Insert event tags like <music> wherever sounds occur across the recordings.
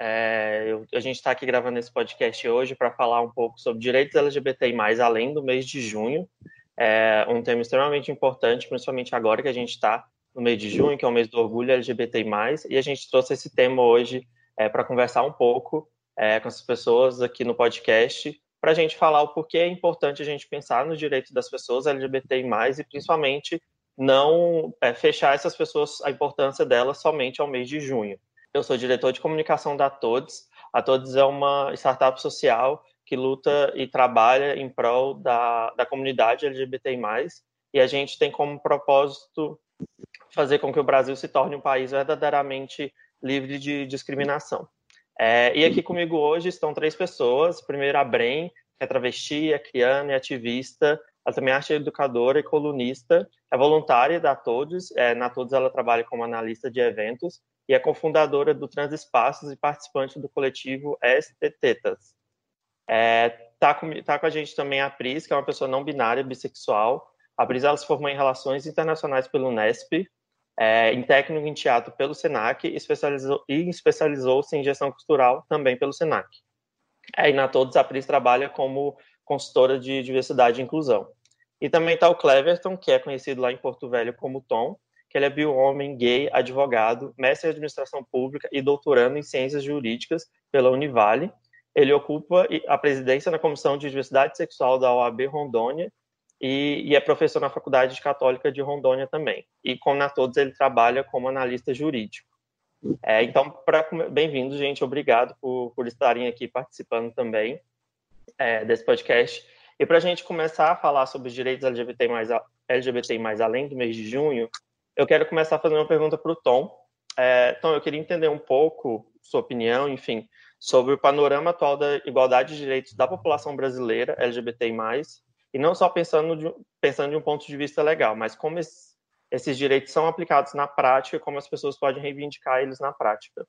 É, eu, a gente está aqui gravando esse podcast hoje para falar um pouco sobre direitos LGBTI, além do mês de junho. É um tema extremamente importante, principalmente agora que a gente está no mês de junho, que é o mês do orgulho LGBTI. E a gente trouxe esse tema hoje é, para conversar um pouco é, com as pessoas aqui no podcast, para a gente falar o porquê é importante a gente pensar nos direitos das pessoas LGBTI, e principalmente não é, fechar essas pessoas, a importância delas somente ao mês de junho. Eu sou diretor de comunicação da Todes. A Todes é uma startup social que luta e trabalha em prol da, da comunidade LGBTI+, e a gente tem como propósito fazer com que o Brasil se torne um país verdadeiramente livre de discriminação. É, e aqui comigo hoje estão três pessoas. Primeiro, a Bren, que é travesti, é criana e ativista ela também é arte educadora e colunista, é voluntária da Todos. É, na Todos ela trabalha como analista de eventos e é cofundadora do Transespaços e participante do coletivo STTetas. É, tá, com, tá com a gente também a Pris, que é uma pessoa não binária, bissexual. A Pris ela se formou em Relações Internacionais pelo Unesp, é, em técnico em teatro pelo SENAC e especializou-se especializou em gestão cultural também pelo SENAC. É, e na Todos a Pris trabalha como consultora de diversidade e inclusão. E também está o Cleverton, que é conhecido lá em Porto Velho como Tom, que ele é bio-homem, gay, advogado, mestre em administração pública e doutorando em ciências jurídicas pela Univale. Ele ocupa a presidência na Comissão de Diversidade Sexual da OAB Rondônia e, e é professor na Faculdade Católica de Rondônia também. E, como na todos, ele trabalha como analista jurídico. É, então, bem-vindo, gente. Obrigado por, por estarem aqui participando também é, desse podcast. E para a gente começar a falar sobre os direitos LGBT mais, LGBT mais além do mês de junho, eu quero começar fazendo uma pergunta para o Tom. É, Tom, eu queria entender um pouco sua opinião, enfim, sobre o panorama atual da igualdade de direitos da população brasileira LGBT e não só pensando de, pensando de um ponto de vista legal, mas como esses, esses direitos são aplicados na prática, como as pessoas podem reivindicar eles na prática.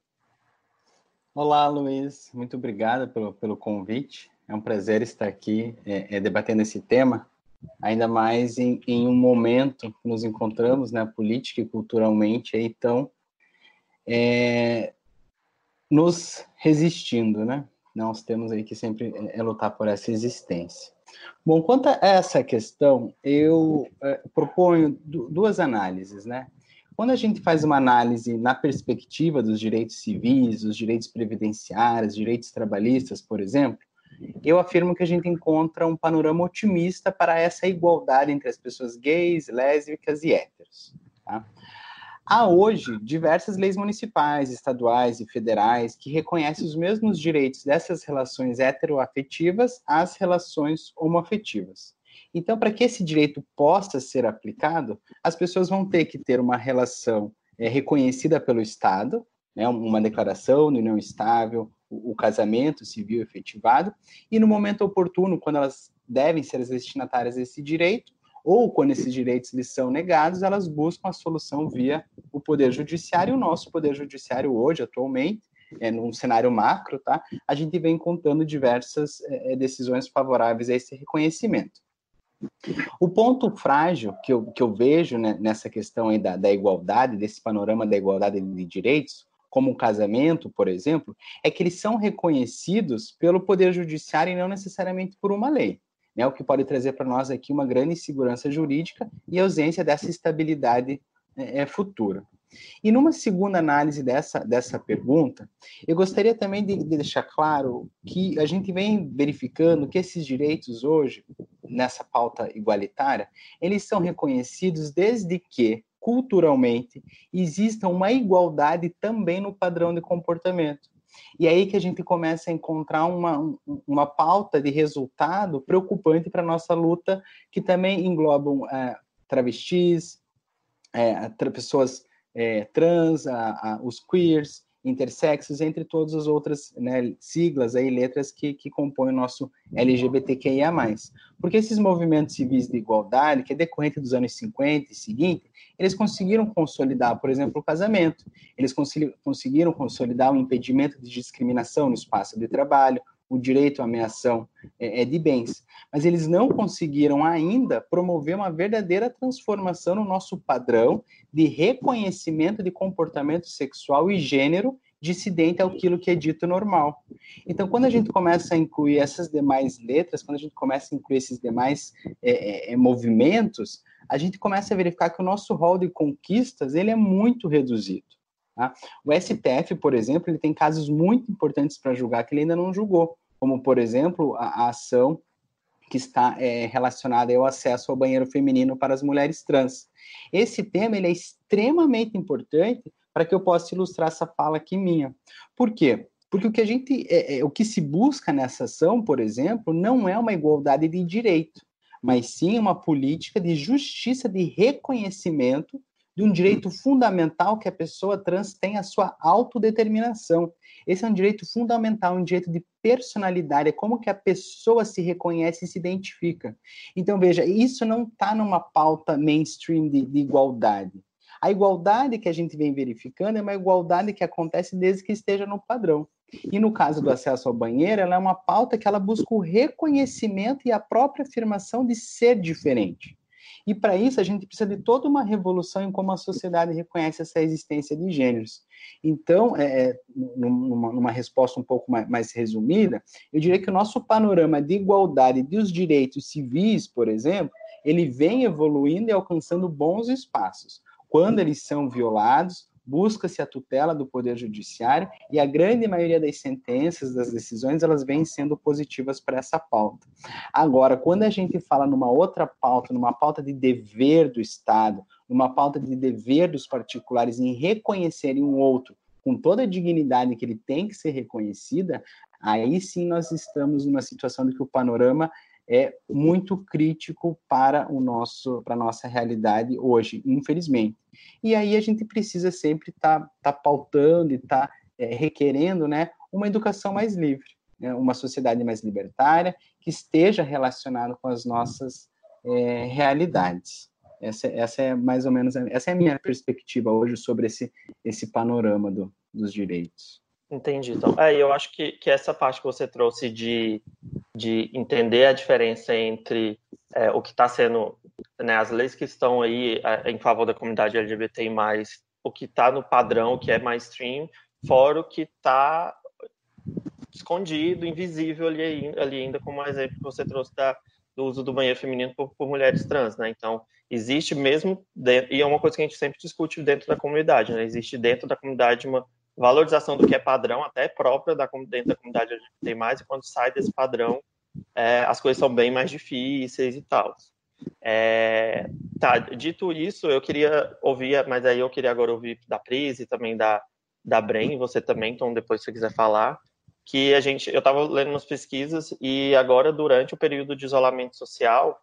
Olá, Luiz. Muito obrigada pelo, pelo convite. É um prazer estar aqui é, é, debatendo esse tema, ainda mais em, em, um momento que nos encontramos, né, política e culturalmente, aí, então, é, nos resistindo, né? Nós temos aí que sempre é, é lutar por essa existência. Bom, quanto a essa questão, eu é, proponho duas análises, né? Quando a gente faz uma análise na perspectiva dos direitos civis, dos direitos previdenciários, direitos trabalhistas, por exemplo, eu afirmo que a gente encontra um panorama otimista para essa igualdade entre as pessoas gays, lésbicas e héteros. Tá? Há hoje diversas leis municipais, estaduais e federais que reconhecem os mesmos direitos dessas relações heteroafetivas às relações homoafetivas. Então, para que esse direito possa ser aplicado, as pessoas vão ter que ter uma relação é, reconhecida pelo Estado, né, uma declaração de união estável, o, casamento civil efetivado, e no momento oportuno, quando elas devem ser as destinatárias desse direito, ou quando esses direitos lhes são negados, elas buscam a solução via o Poder Judiciário. O nosso Poder Judiciário hoje, atualmente, é, num cenário macro, tá? a gente vem contando diversas é, decisões favoráveis a esse reconhecimento. O ponto frágil que eu, que eu vejo né, nessa questão aí da, da igualdade, desse panorama da igualdade de direitos, como o casamento, por exemplo, é que eles são reconhecidos pelo Poder Judiciário e não necessariamente por uma lei. Né, o que pode trazer para nós aqui uma grande insegurança jurídica e ausência dessa estabilidade é, é, futura. E numa segunda análise dessa, dessa pergunta, eu gostaria também de, de, deixar claro que a gente vem verificando que esses direitos hoje, nessa pauta igualitária, eles são reconhecidos desde que culturalmente, exista uma igualdade também no padrão de comportamento. E aí que a gente começa a encontrar uma, uma pauta de resultado preocupante para a nossa luta, que também englobam é, travestis, é, pessoas é, trans, a, a, os queers, intersexos, entre todas as outras né, siglas aí, letras que, que compõem o nosso LGBTQIA+. Porque esses movimentos civis de igualdade, que é decorrente dos anos 50 e seguinte, eles conseguiram consolidar, por exemplo, o casamento, eles conseguiram consolidar o impedimento de discriminação no espaço de trabalho, o direito à ameação é, é, de bens, mas eles não conseguiram ainda promover uma verdadeira transformação no nosso padrão de reconhecimento de comportamento sexual e gênero dissidente àquilo que é dito normal. Então, quando a gente começa a incluir essas demais letras, quando a gente começa a incluir esses demais é, é, é movimentos, a gente começa a verificar que o nosso rol de conquistas ele é muito reduzido. Tá? O STF, por exemplo, ele tem casos muito importantes para julgar que ele ainda não julgou, como, por exemplo, a, a ação que está é, relacionada ao acesso ao banheiro feminino para as mulheres trans. Esse tema ele é extremamente importante para que eu possa ilustrar essa fala aqui minha. Por quê? Porque o que a gente, é, é, o que se busca nessa ação, por exemplo, não é uma igualdade de direito, mas sim uma política de justiça de reconhecimento de um direito fundamental que a pessoa trans tem a sua autodeterminação. Esse é um direito fundamental, um direito de personalidade, é como que a pessoa se reconhece e se identifica. Então, veja, isso não está numa pauta mainstream de, de igualdade. A igualdade que a gente vem verificando é uma igualdade que acontece desde que esteja no padrão. E no caso do acesso ao banheiro, ela é uma pauta que ela busca o reconhecimento e a própria afirmação de ser diferente. E para isso a gente precisa de toda uma revolução em como a sociedade reconhece essa existência de gêneros. Então, é, é numa, numa, resposta um pouco mais, mais, resumida, eu diria que o nosso panorama de igualdade dos direitos civis, por exemplo, ele vem evoluindo e alcançando bons espaços. Quando eles são violados, busca-se a tutela do Poder Judiciário e a grande maioria das sentenças, das decisões, elas vêm sendo positivas para essa pauta. Agora, quando a gente fala numa outra pauta, numa pauta de dever do Estado, numa pauta de dever dos particulares em reconhecerem um outro com toda a dignidade que ele tem que ser reconhecida, aí sim nós estamos numa situação de que o panorama é muito crítico para o nosso para a nossa realidade hoje, infelizmente. E aí a gente precisa sempre estar tá, tá pautando e estar tá, é, requerendo né, uma educação mais livre, né, uma sociedade mais libertária, que esteja relacionada com as nossas é, realidades. Essa, essa é mais ou menos essa é a minha perspectiva hoje sobre esse, esse panorama do, dos direitos. Entendi. Então, é, eu acho que, que essa parte que você trouxe de, de entender a diferença entre é, o que está sendo, né, as leis que estão aí é, em favor da comunidade LGBT+, o que está no padrão, o que é mainstream, fora o que está escondido, invisível ali, ali ainda, como o exemplo que você trouxe da, do uso do banheiro feminino por, por mulheres trans, né? Então, existe mesmo, dentro, e é uma coisa que a gente sempre discute dentro da comunidade, né? Existe dentro da comunidade uma valorização do que é padrão, até própria da, dentro da comunidade LGBT+, e quando sai desse padrão, é, as coisas são bem mais difíceis e tal. É, tá, dito isso, eu queria ouvir, mas aí eu queria agora ouvir da Pris e também da, da Bren, você também, então depois se você quiser falar, que a gente, eu estava lendo umas pesquisas e agora durante o período de isolamento social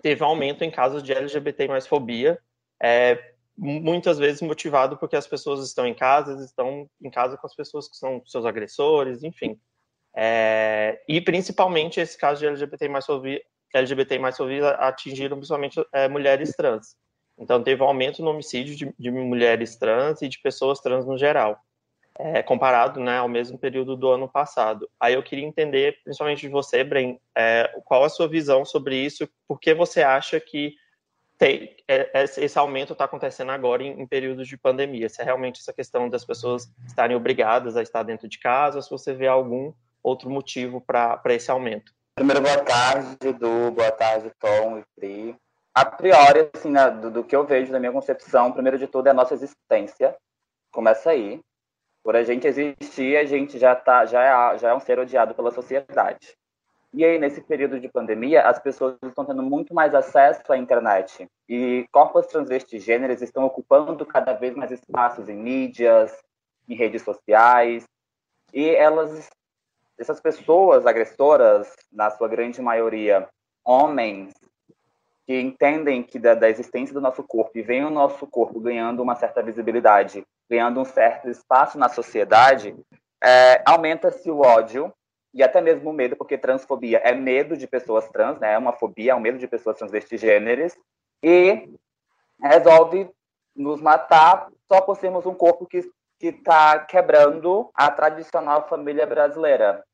teve um aumento em casos de LGBT mais fobia, é, muitas vezes motivado porque as pessoas estão em casa, estão em casa com as pessoas que são seus agressores, enfim. É, e principalmente esse caso de LGBT mais LGBT mais atingiram principalmente é, mulheres trans. Então teve um aumento no homicídio de, de mulheres trans e de pessoas trans no geral, é, comparado né, ao mesmo período do ano passado. Aí eu queria entender, principalmente de você, Bren, é, qual a sua visão sobre isso, por que você acha que tem, é, é, esse aumento está acontecendo agora em, em, períodos de pandemia. Se é realmente essa questão das pessoas estarem obrigadas a estar dentro de casa, ou se você vê algum outro motivo para esse aumento. Primeiro, boa tarde, Du, boa tarde, Tom e Pri. A priori, assim, né, do, do, que eu vejo da minha concepção, primeiro de tudo é a nossa existência. Começa aí. Por a gente existir, a gente já, tá, já, é, já é um ser odiado pela sociedade. E aí, nesse período de pandemia, as pessoas estão tendo muito mais acesso à internet. E corpos transvestis gêneros estão ocupando cada vez mais espaços em mídias, em redes sociais. E elas, essas pessoas agressoras, na sua grande maioria, homens, que entendem que da, da existência do nosso corpo e veem o nosso corpo ganhando uma certa visibilidade ganhando um certo espaço na sociedade, é, aumenta-se o ódio e até mesmo o medo, porque transfobia é medo de pessoas trans, né? É uma fobia, é um medo de pessoas transvestigêneres, e resolve nos matar só por sermos um corpo que está quebrando a tradicional família brasileira.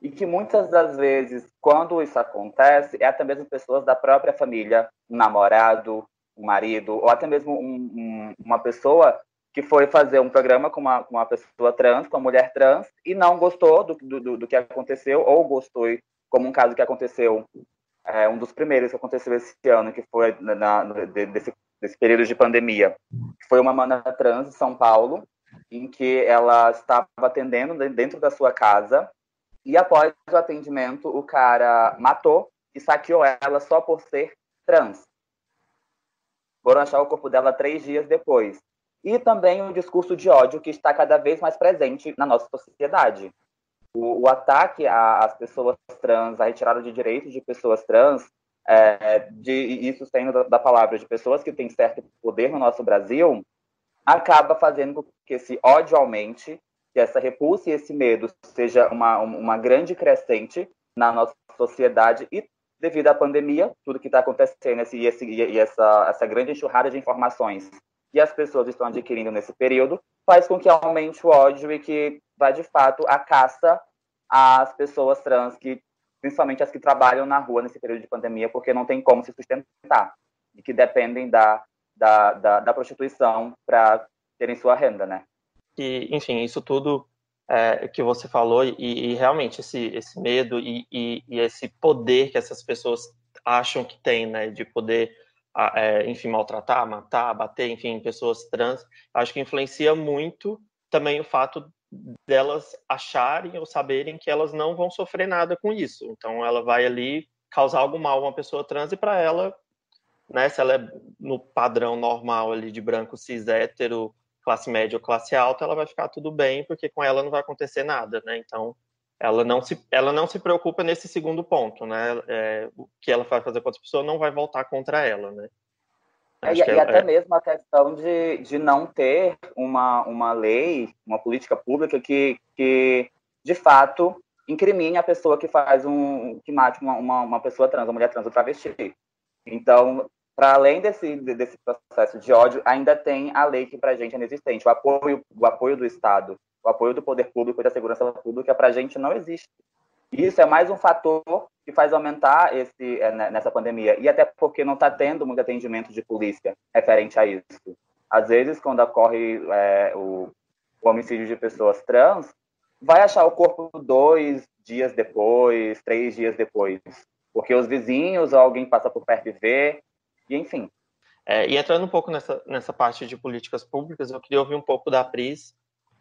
E que muitas das vezes, quando isso acontece, é até mesmo pessoas da própria família, um namorado, um marido, ou até mesmo um, um, uma pessoa que foi fazer um programa com uma, com uma pessoa trans, com uma mulher trans, e não gostou do, do, do que aconteceu, ou gostou, como um caso que aconteceu, é, um dos primeiros que aconteceu esse ano, que foi na, na, desse, desse período de pandemia. Foi uma mana trans em São Paulo, em que ela estava atendendo dentro da sua casa, e após o atendimento, o cara matou e saqueou ela só por ser trans. Foram achar o corpo dela três dias depois e também o discurso de ódio que está cada vez mais presente na nossa sociedade. O, o ataque às pessoas trans, a retirada de direitos de pessoas trans, é, de, isso saindo da, da, palavra de pessoas que têm certo poder no nosso Brasil, acaba fazendo com que esse ódio aumente, que essa repulsa e esse medo seja uma, uma grande crescente na nossa sociedade e devido à pandemia, tudo que está acontecendo e, esse, e essa, essa grande enxurrada de informações que as pessoas estão adquirindo nesse período faz com que aumente o ódio e que vá de fato a caça às pessoas trans que principalmente as que trabalham na rua nesse período de pandemia porque não tem como se sustentar e que dependem da da, da, da prostituição para terem sua renda, né? E enfim isso tudo é, que você falou e, e, realmente esse esse medo e, e, e esse poder que essas pessoas acham que tem, né, de poder é, enfim, maltratar, matar, bater, enfim, pessoas trans, acho que influencia muito também o fato delas acharem ou saberem que elas não vão sofrer nada com isso. Então, ela vai ali causar algum mal a uma pessoa trans e para ela, né, se ela é no padrão normal ali de branco cis hétero, classe média ou classe alta, ela vai ficar tudo bem, porque com ela não vai acontecer nada, né? Então, ela não se, ela não se preocupa nesse segundo ponto, né? É, o que ela vai fazer com outra pessoa não vai voltar contra ela, né? É, e, e até é... mesmo a questão de, de não ter uma, uma lei, uma política pública que, que de fato incrimine a pessoa que faz um que mate uma, uma, uma pessoa trans, uma mulher trans ou travesti. Então, para além desse, desse processo de ódio, ainda tem a lei que para a gente é inexistente, o apoio, o apoio do Estado o apoio do poder público e da segurança pública para a gente não existe. E isso é mais um fator que faz aumentar esse é, né, nessa pandemia. E até porque não está tendo muito atendimento de polícia referente a isso. Às vezes, quando ocorre é, o, o homicídio de pessoas trans, vai achar o corpo dois dias depois, três dias depois. Porque os vizinhos ou alguém passa por perto e vê, e enfim. É, e entrando um pouco nessa, nessa parte de políticas públicas, eu queria ouvir um pouco da Pris,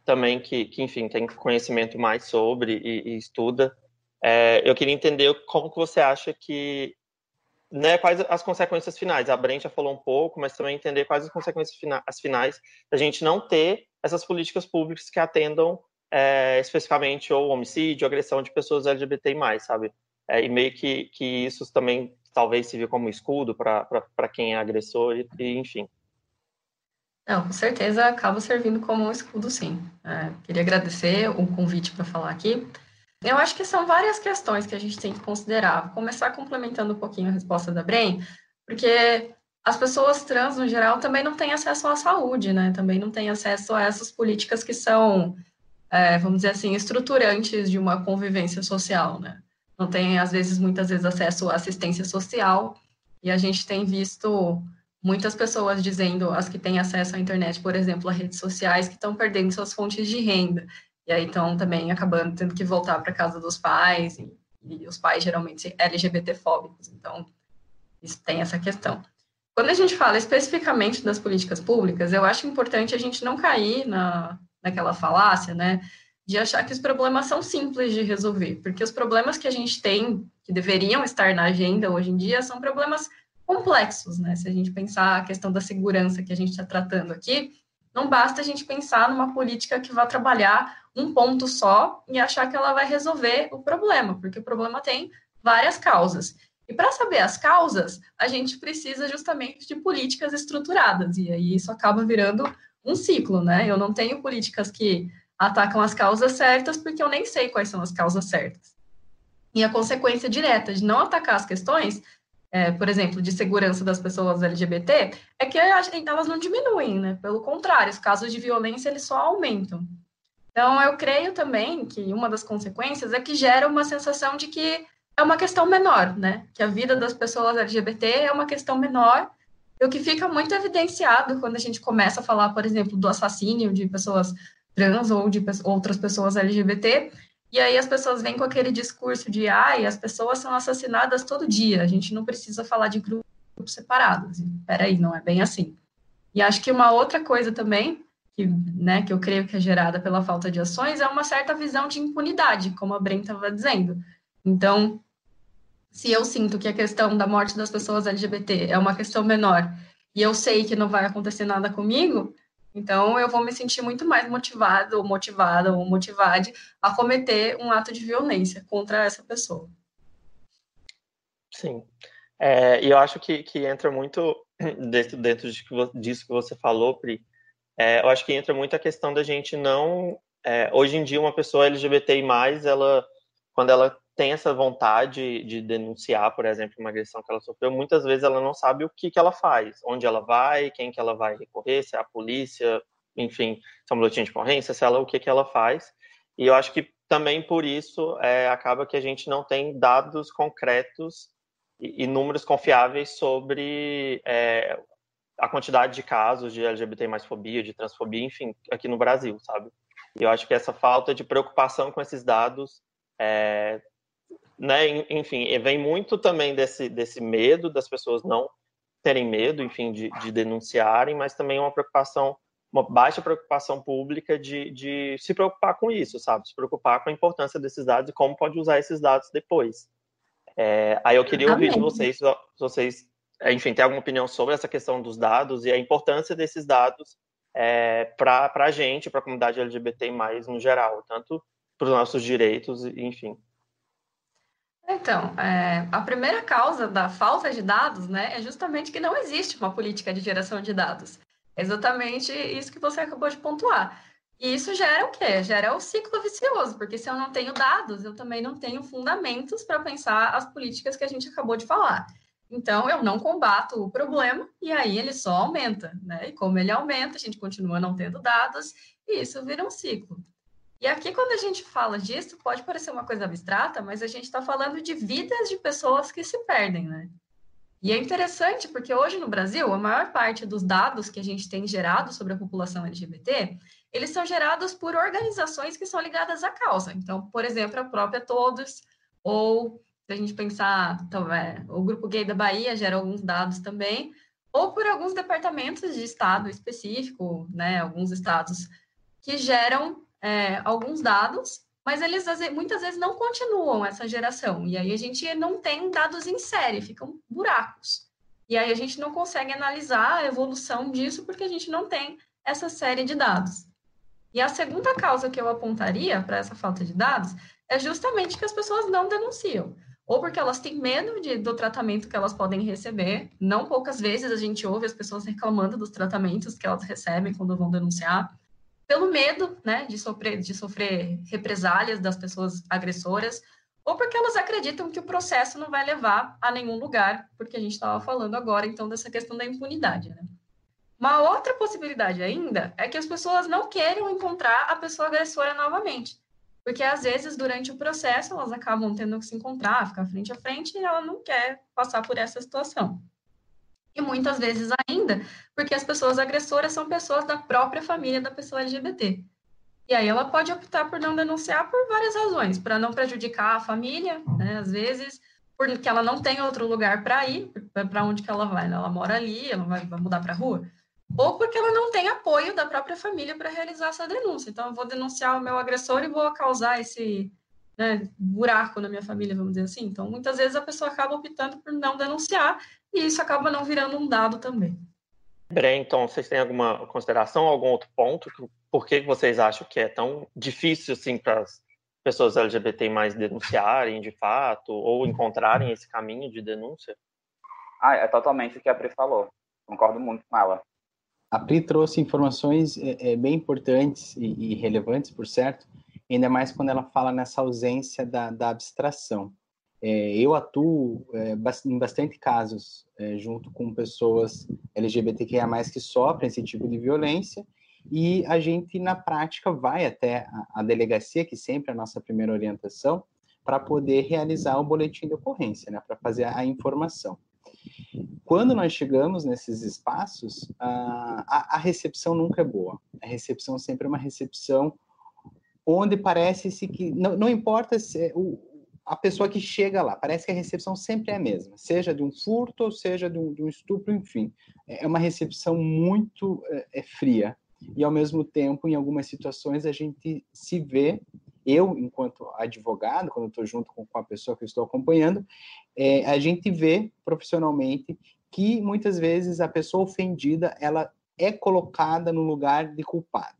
também que, que enfim, tem conhecimento mais sobre e, e estuda. É, eu queria entender como que você acha que, né, quais as consequências finais. A Brent já falou um pouco, mas também entender quais as consequências fina as finais da gente não ter essas políticas públicas que atendam é, especificamente ou homicídio, agressão de pessoas LGBTI+, sabe? É, e meio que, que isso também talvez sirva como escudo para quem é agressor e, e enfim. Não, com certeza acaba servindo como um escudo, sim. É, queria agradecer o convite para falar aqui. Eu acho que são várias questões que a gente tem que considerar. Vou começar complementando um pouquinho a resposta da Bren, porque as pessoas trans, no geral, também não têm acesso à saúde, né? Também não têm acesso a essas políticas que são, é, vamos dizer assim, estruturantes de uma convivência social, né? Não têm, às vezes, muitas vezes, acesso à assistência social, e a gente tem visto muitas pessoas dizendo, as que têm acesso à internet, por exemplo, a redes sociais, que estão perdendo suas fontes de renda. E aí estão também acabando tendo que voltar para casa dos pais, e, e, os pais geralmente LGBTfóbicos. Então, isso tem essa questão. Quando a gente fala especificamente das políticas públicas, eu acho importante a gente não cair na, naquela falácia, né, de achar que os problemas são simples de resolver, porque os problemas que a gente tem, que deveriam estar na agenda hoje em dia, são problemas complexos, né? Se a gente pensar a questão da segurança que a gente está tratando aqui, não basta a gente pensar numa política que vá trabalhar um ponto só e achar que ela vai resolver o problema, porque o problema tem várias causas. E para saber as causas, a gente precisa justamente de políticas estruturadas, e aí isso acaba virando um ciclo, né? Eu não tenho políticas que atacam as causas certas porque eu nem sei quais são as causas certas. E a consequência direta de não atacar as questões, é, por exemplo, de segurança das pessoas LGBT, é que elas não diminuem, né? Pelo contrário, os casos de violência eles só aumentam. Então, eu creio também que uma das consequências é que gera uma sensação de que é uma questão menor, né? Que a vida das pessoas LGBT é uma questão menor, o que fica muito evidenciado quando a gente começa a falar, por exemplo, do assassínio de pessoas trans ou de outras pessoas LGBT, e aí as pessoas vêm com aquele discurso de ai, as pessoas são assassinadas todo dia, a gente não precisa falar de grupos separados. Peraí, não é bem assim. E acho que uma outra coisa também que, né, que eu creio que é gerada pela falta de ações, é uma certa visão de impunidade, como a Bren estava dizendo. Então, se eu sinto que a questão da morte das pessoas LGBT é uma questão menor e eu sei que não vai acontecer nada comigo, então eu vou me sentir muito mais motivado, ou motivada, ou motivade a cometer um ato de violência contra essa pessoa. Sim. É, e eu acho que, que entra muito <clears throat> dentro, dentro disso que você falou, Pri, é, eu acho que entra muito a questão da gente não. É, hoje em dia, uma pessoa LGBTI, ela, quando ela tem essa vontade de denunciar, por exemplo, uma agressão que ela sofreu, muitas vezes ela não sabe o que, que ela faz, onde ela vai, quem que ela vai recorrer, se é a polícia, enfim, se é uma boletim de ocorrência, se ela, o que, que ela faz. E eu acho que também por isso é, acaba que a gente não tem dados concretos e, e números confiáveis sobre é, a quantidade de casos de LGBT mais fobia, de transfobia, enfim, aqui no Brasil, sabe? E eu acho que essa falta de preocupação com esses dados, é, né, enfim, vem muito também desse, desse medo das pessoas não terem medo, enfim, de, de denunciarem, mas também uma preocupação, uma baixa preocupação pública de, de se preocupar com isso, sabe? Se preocupar com a importância desses dados e como pode usar esses dados depois. É, aí eu queria ouvir de vocês, se vocês é, enfim, tem alguma opinião sobre essa questão dos dados e a importância desses dados é, para a gente, para a comunidade LGBT mais no geral, tanto para os nossos direitos, enfim. Então, é, a primeira causa da falta de dados né, é justamente que não existe uma política de geração de dados. É exatamente isso que você acabou de pontuar. E isso gera o quê? Gera o ciclo vicioso, porque se eu não tenho dados, eu também não tenho fundamentos para pensar as políticas que a gente acabou de falar. Então, eu não combato o problema e aí ele só aumenta, né? E como ele aumenta, a gente continua não tendo dados e isso vira um ciclo. E aqui, quando a gente fala disso, pode parecer uma coisa abstrata, mas a gente está falando de vidas de pessoas que se perdem, né? E é interessante porque hoje no Brasil, a maior parte dos dados que a gente tem gerado sobre a população LGBT, eles são gerados por organizações que são ligadas à causa. Então, por exemplo, a própria Todos, ou se a gente pensar, então, é, o Grupo Gay da Bahia gera alguns dados também, ou por alguns departamentos de estado específico, né, alguns estados que geram é, alguns dados, mas eles muitas vezes não continuam essa geração, e aí a gente não tem dados em série, ficam buracos. E aí a gente não consegue analisar a evolução disso porque a gente não tem essa série de dados. E a segunda causa que eu apontaria para essa falta de dados é justamente que as pessoas não denunciam ou porque elas têm medo de, do tratamento que elas podem receber. Não poucas vezes a gente ouve as pessoas reclamando dos tratamentos que elas recebem quando vão denunciar, pelo medo né, de, sofrer, de sofrer represálias das pessoas agressoras, ou porque elas acreditam que o processo não vai levar a nenhum lugar, porque a gente estava falando agora, então, dessa questão da impunidade. Né? Uma outra possibilidade ainda é que as pessoas não queiram encontrar a pessoa agressora novamente. Porque às vezes, durante o processo, elas acabam tendo que se encontrar, ficar frente a frente, e ela não quer passar por essa situação. E muitas vezes ainda, porque as pessoas agressoras são pessoas da própria família da pessoa LGBT. E aí ela pode optar por não denunciar por várias razões, para não prejudicar a família, né? às vezes, porque ela não tem outro lugar para ir, para onde que ela vai, né? ela mora ali, ela vai, vai mudar para a rua ou porque ela não tem apoio da própria família para realizar essa denúncia. Então, eu vou denunciar o meu agressor e vou causar esse né, buraco na minha família, vamos dizer assim. Então, muitas vezes a pessoa acaba optando por não denunciar e isso acaba não virando um dado também. Bem, então, vocês têm alguma consideração, algum outro ponto? Por que vocês acham que é tão difícil assim para as pessoas LGBT mais denunciarem de fato ou encontrarem esse caminho de denúncia? Ah, é totalmente o que a Pri falou. Concordo muito com ela a Pri trouxe informações é, é, bem importantes e, e, relevantes, por certo, ainda mais quando ela fala nessa ausência da, da abstração. É, eu atuo é, em bastante casos é, junto com pessoas LGBTQIA+, que sofrem esse tipo de violência, e a gente, na prática, vai até a, a delegacia, que sempre é a nossa primeira orientação, para poder realizar o boletim de ocorrência, né, para fazer a informação. Quando nós chegamos nesses espaços, a, a, recepção nunca é boa. A recepção sempre é uma recepção onde parece-se que não, não importa se é o, a pessoa que chega lá, parece que a recepção sempre é a mesma, seja de um furto ou seja de um, de um estupro, enfim. É uma recepção muito é, é, fria. E, ao mesmo tempo, em algumas situações, a gente se vê eu, enquanto advogado, quando estou junto com, a pessoa que eu estou acompanhando, é, a gente vê profissionalmente que muitas vezes a pessoa ofendida ela é colocada no lugar de culpado.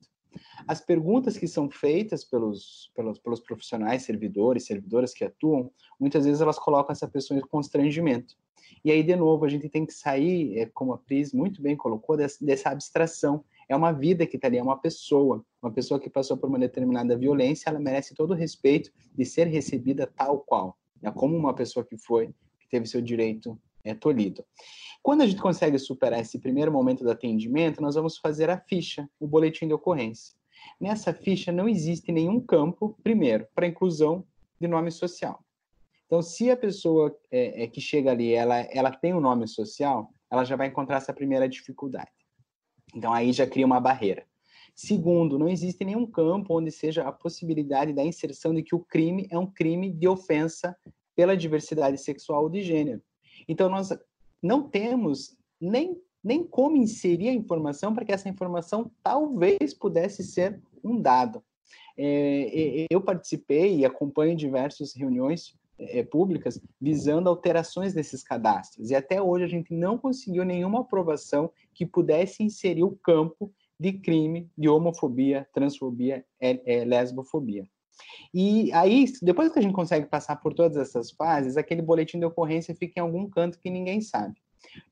As perguntas que são feitas pelos, pelos, pelos profissionais, servidores, servidoras que atuam, muitas vezes elas colocam essa pessoa em constrangimento. E aí, de novo, a gente tem que sair, é, como a Pris muito bem colocou, dessa, dessa abstração é uma vida que está ali, é uma pessoa. Uma pessoa que passou por uma determinada violência, ela merece todo o respeito de ser recebida tal qual, né? como uma pessoa que foi, que teve seu direito é, tolhido. Quando a gente consegue superar esse primeiro momento do atendimento, nós vamos fazer a ficha, o boletim de ocorrência. Nessa ficha não existe nenhum campo, primeiro, para inclusão de nome social. Então, se a pessoa é, é, que chega ali, ela, ela tem um nome social, ela já vai encontrar essa primeira dificuldade. Então aí já cria uma barreira. Segundo, não existe nenhum campo onde seja a possibilidade da inserção de que o crime é um crime de ofensa pela diversidade sexual ou de gênero. Então nós não temos nem, nem como inserir a informação para que essa informação talvez pudesse ser um dado. É, eu participei e acompanho diversas reuniões é, públicas visando alterações desses cadastros. E até hoje a gente não conseguiu nenhuma aprovação que pudesse inserir o campo de crime de homofobia, transfobia, é, é, lesbofobia. E aí, depois que a gente consegue passar por todas essas fases, aquele boletim de ocorrência fica em algum canto que ninguém sabe.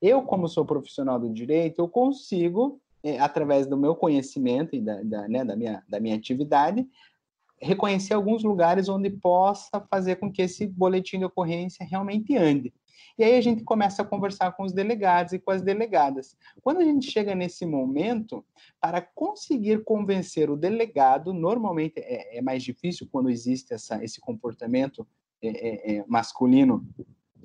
Eu, como sou profissional do direito, eu consigo, é, através do meu conhecimento e da, da, né, da, minha, da minha atividade, reconhecer alguns lugares onde possa fazer com que esse boletim de ocorrência realmente ande. E aí a gente começa a conversar com os delegados e com as delegadas. Quando a gente chega nesse momento, para conseguir convencer o delegado, normalmente é, é mais difícil quando existe essa, esse comportamento é, é, é masculino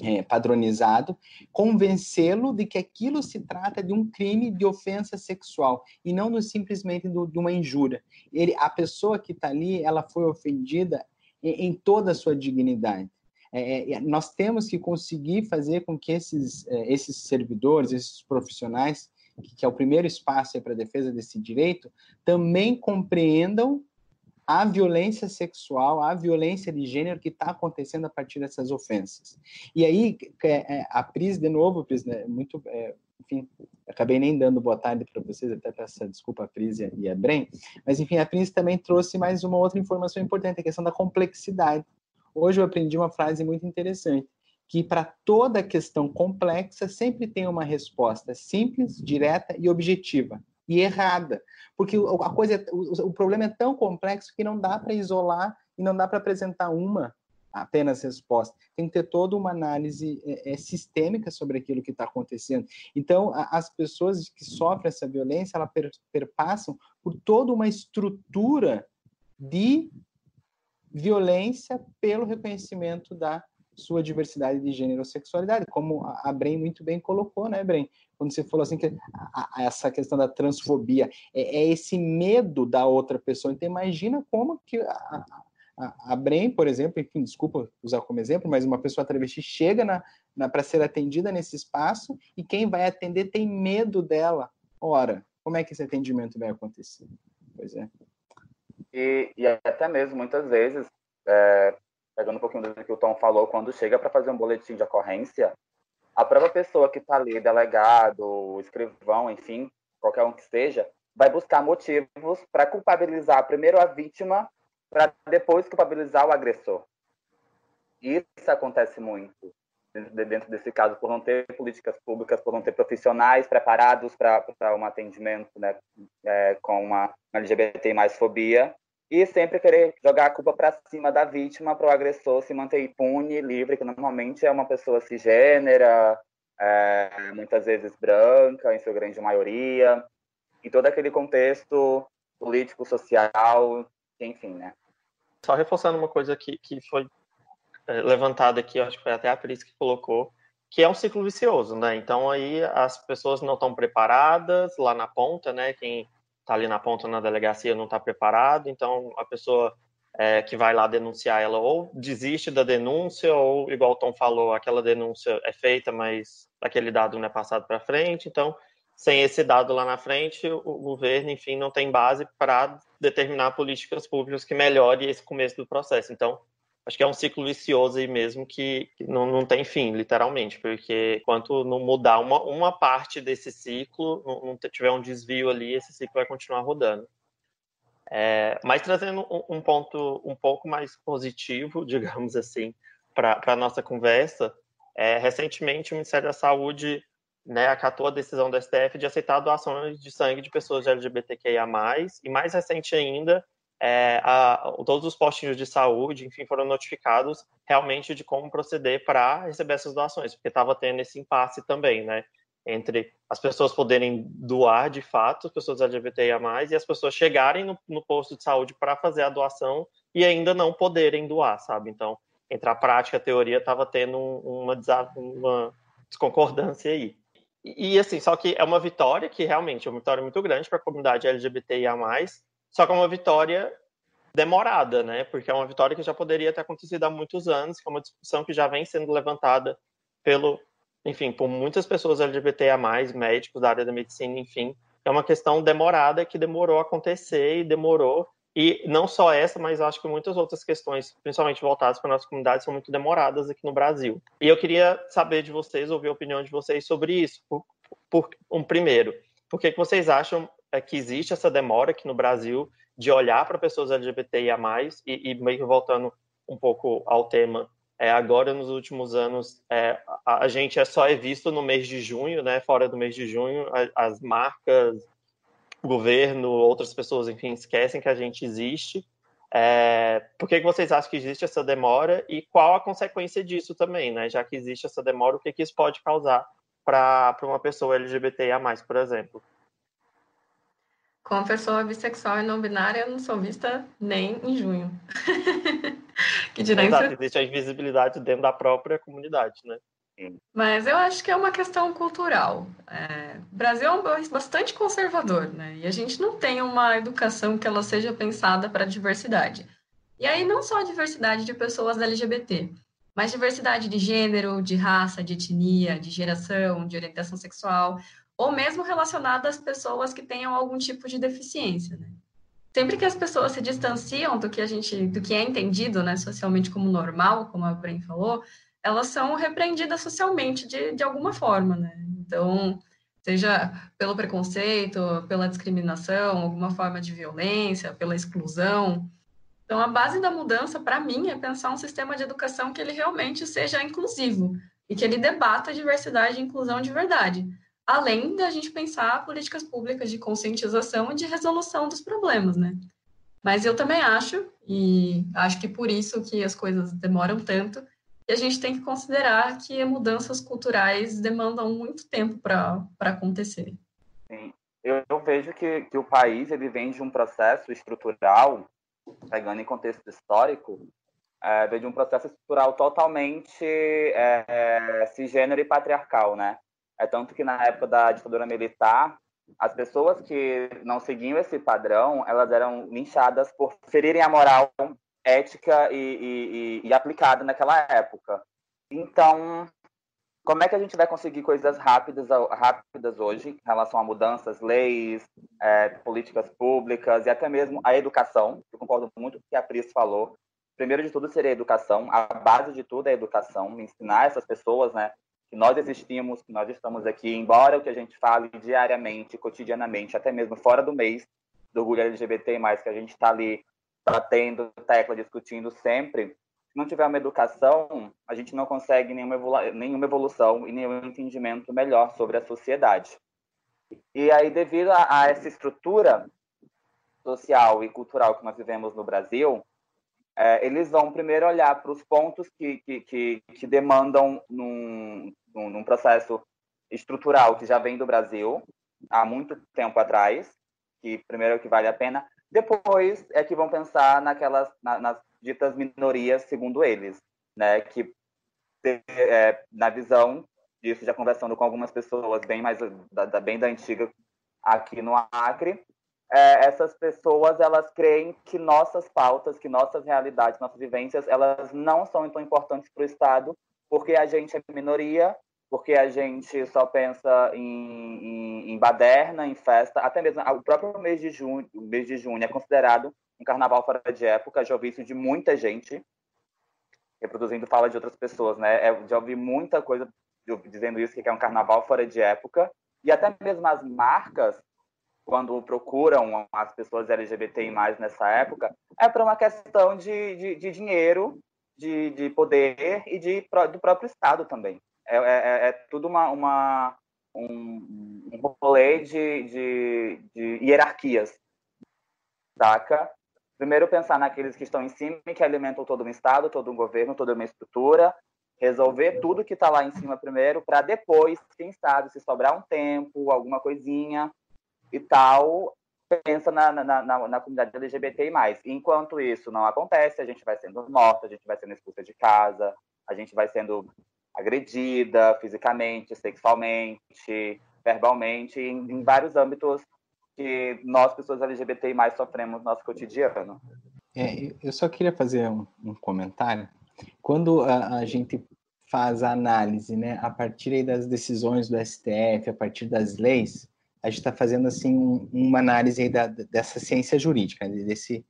é, padronizado, convencê-lo de que aquilo se trata de um crime de ofensa sexual e não do, simplesmente do, de uma injúria. Ele, a pessoa que está ali, ela foi ofendida em, em toda a sua dignidade. É, é, nós temos que conseguir fazer com que esses, é, esses servidores, esses profissionais, que, que é o primeiro espaço para a defesa desse direito, também compreendam a violência sexual, a violência de gênero que está acontecendo a partir dessas ofensas. E aí, é, a Pris, de novo, Pris, né, muito, é, enfim, acabei nem dando boa tarde para vocês, até peço desculpa a Pris e a Bren, mas enfim, a Pris também trouxe mais uma outra informação importante, a questão da complexidade. Hoje eu aprendi uma frase muito interessante, que para toda questão complexa sempre tem uma resposta simples, direta e objetiva e errada, porque a coisa, é, o, o problema é tão complexo que não dá para isolar e não dá para apresentar uma apenas resposta. Tem que ter toda uma análise é, é, sistêmica sobre aquilo que está acontecendo. Então, a, as pessoas que sofrem essa violência, elas per, perpassam por toda uma estrutura de violência pelo reconhecimento da sua diversidade de gênero ou sexualidade, como a Bren muito bem colocou, né, Bren? Quando você falou assim que a, a, essa questão da transfobia é, é, esse medo da outra pessoa. Então imagina como que a, a, a Bren, por exemplo, enfim, desculpa usar como exemplo, mas uma pessoa travesti chega na, na para ser atendida nesse espaço e quem vai atender tem medo dela. Ora, como é que esse atendimento vai acontecer? Pois é. E, e até mesmo muitas vezes é, pegando um pouquinho do que o Tom falou, quando chega para fazer um boletim de ocorrência, a própria pessoa que está ali, delegado, escrivão, enfim, qualquer um que seja, vai buscar motivos para culpabilizar primeiro a vítima, para depois culpabilizar o agressor. Isso acontece muito. dentro desse caso, por não ter políticas públicas, por não ter profissionais preparados para um atendimento né, é, com uma LGBT mais fobia, e sempre querer jogar a culpa para cima da vítima para o agressor se manter impune, livre, que normalmente é uma pessoa cisgênera, é, muitas vezes branca, em sua grande maioria, em todo aquele contexto político, social, enfim, né? Só reforçando uma coisa que, que foi é, levantada aqui, acho que foi até a Cris que colocou, que é um ciclo vicioso, né? Então aí as pessoas não estão preparadas lá na ponta, né? Quem está ali na ponta na delegacia não está preparado, então a pessoa é, que vai lá denunciar ela ou desiste da denúncia ou igual o Tom falou, aquela denúncia é feita, mas aquele dado não é passado para frente, então sem esse dado lá na frente, o governo, enfim, não tem base para determinar políticas públicas que melhore esse começo do processo. Então, acho que é um ciclo vicioso aí mesmo que, não, não tem fim, literalmente, porque enquanto não mudar uma, uma parte desse ciclo, não, não tiver um desvio ali, esse ciclo vai continuar rodando. É, mas trazendo um, um, ponto um pouco mais positivo, <laughs> digamos assim, para a nossa conversa, é, recentemente o Ministério da Saúde né, acatou a decisão do STF de aceitar doações de sangue de pessoas LGBTQIA+, e mais recente ainda, é, a, todos os postinhos de saúde, enfim, foram notificados realmente de como proceder para receber essas doações, porque estava tendo esse impasse também, né, entre as pessoas poderem doar de fato, as pessoas LGBTIA+, e as pessoas chegarem no, no posto de saúde para fazer a doação e ainda não poderem doar, sabe? Então, entre a prática e a teoria, estava tendo uma, uma desconcordância aí. E, assim, só que é uma vitória que realmente é uma vitória muito grande para a comunidade LGBTIA+, só que é uma vitória demorada, né? Porque é uma vitória que já poderia ter acontecido há muitos anos, que é uma discussão que já vem sendo levantada pelo, enfim, por muitas pessoas LGBTIA+, médicos da área da medicina, enfim. É uma questão demorada que demorou a acontecer e demorou e não só essa, mas acho que muitas outras questões, principalmente voltadas para a nossa comunidade, são muito demoradas aqui no Brasil. E eu queria saber de vocês, ouvir a opinião de vocês sobre isso. Por, por um primeiro, por que, que vocês acham é, que existe essa demora aqui no Brasil de olhar para pessoas LGBTIA+, e, e meio que voltando um pouco ao tema, é, agora nos últimos anos é, a, a, gente é só é visto no mês de junho, né? Fora do mês de junho, a, as marcas, governo, outras pessoas, enfim, esquecem que a gente existe. É, por que, que vocês acham que existe essa demora e qual a consequência disso também, né? Já que existe essa demora, o que, que isso pode causar para uma pessoa LGBTIA+, por exemplo? Como pessoa bissexual e não binária, eu não sou vista nem em junho. <laughs> que dirá Exato, existe a invisibilidade dentro da própria comunidade, né? Mas eu acho que é uma questão cultural. É, o Brasil é um país bastante conservador, né? E a gente não tem uma educação que ela seja pensada para a diversidade. E aí não só a diversidade de pessoas LGBT, mas diversidade de gênero, de raça, de etnia, de geração, de orientação sexual, ou mesmo relacionada às pessoas que tenham algum tipo de deficiência, né? Sempre que as pessoas se distanciam do que a gente, do que é entendido, né, socialmente como normal, como a Bren falou, elas são repreendidas socialmente de, de alguma forma, né? Então, seja pelo preconceito, pela discriminação, alguma forma de violência, pela exclusão. Então, a base da mudança, para mim, é pensar um sistema de educação que ele realmente seja inclusivo e que ele debata a diversidade e inclusão de verdade, além da gente pensar políticas públicas de conscientização e de resolução dos problemas, né? Mas eu também acho, e acho que por isso que as coisas demoram tanto, e a gente tem que considerar que mudanças culturais demandam muito tempo para acontecer. Sim. Eu, eu, vejo que, que o país ele vem de um processo estrutural, pegando em contexto histórico, é, vem de um processo estrutural totalmente é, é, cisgênero e patriarcal, né? É tanto que na época da ditadura militar, as pessoas que não seguiam esse padrão, elas eram linchadas por ferirem a moral ética e, e, e, aplicada naquela época. Então, como é que a gente vai conseguir coisas rápidas, rápidas hoje em relação a mudanças, leis, é, políticas públicas e até mesmo a educação? Eu concordo muito com o que a Pris falou. Primeiro de tudo seria a educação, a base de tudo é a educação, ensinar essas pessoas, né, que nós existimos, que nós estamos aqui, embora o que a gente fale diariamente, cotidianamente, até mesmo fora do mês do orgulho LGBT+, que a gente está ali batendo tecla, discutindo sempre, não tiver uma educação, a gente não consegue nenhuma, evolu nenhuma evolução e nenhum entendimento melhor sobre a sociedade. E aí, devido a, a essa estrutura social e cultural que nós vivemos no Brasil, é, eles vão primeiro olhar para os pontos que, que, que, que demandam num, num, processo estrutural que já vem do Brasil há muito tempo atrás, que primeiro é o que vale a pena, depois é que vão pensar naquelas na, nas ditas minorias, segundo eles, né, que é, na visão disso, já conversando com algumas pessoas bem mais da, da bem da antiga aqui no Acre, é, essas pessoas elas creem que nossas pautas, que nossas realidades, nossas vivências, elas não são tão importantes para o Estado, porque a gente é minoria, porque a gente só pensa em, em, em, baderna, em festa, até mesmo o próprio mês de junho, mês de junho é considerado um carnaval fora de época, já ouvi isso de muita gente, reproduzindo fala de outras pessoas, né? É, já ouvi muita coisa dizendo isso, que é um carnaval fora de época, e até mesmo as marcas, quando procuram as pessoas LGBTI+, nessa época, é para uma questão de, de, de dinheiro, de, de, poder e de, do próprio Estado também. É, é, é, é tudo uma, uma um, um rolê de, de, de hierarquias, saca? Primeiro pensar naqueles que estão em cima e que alimentam todo um Estado, todo um governo, toda uma estrutura, resolver tudo que está lá em cima primeiro, para depois, quem sabe, se sobrar um tempo, alguma coisinha e tal, pensa na, na, na, na comunidade LGBTI+. Enquanto isso não acontece, a gente vai sendo morta, a gente vai sendo expulsa de casa, a gente vai sendo agredida fisicamente, sexualmente, verbalmente, em, em vários âmbitos que nós, pessoas LGBTI+, sofremos no nosso cotidiano. É, eu só queria fazer um, um comentário quando a, a, gente faz a análise, né, a partir das decisões do STF, a partir das leis, a gente está fazendo assim um, uma análise da, dessa ciência jurídica, né, desse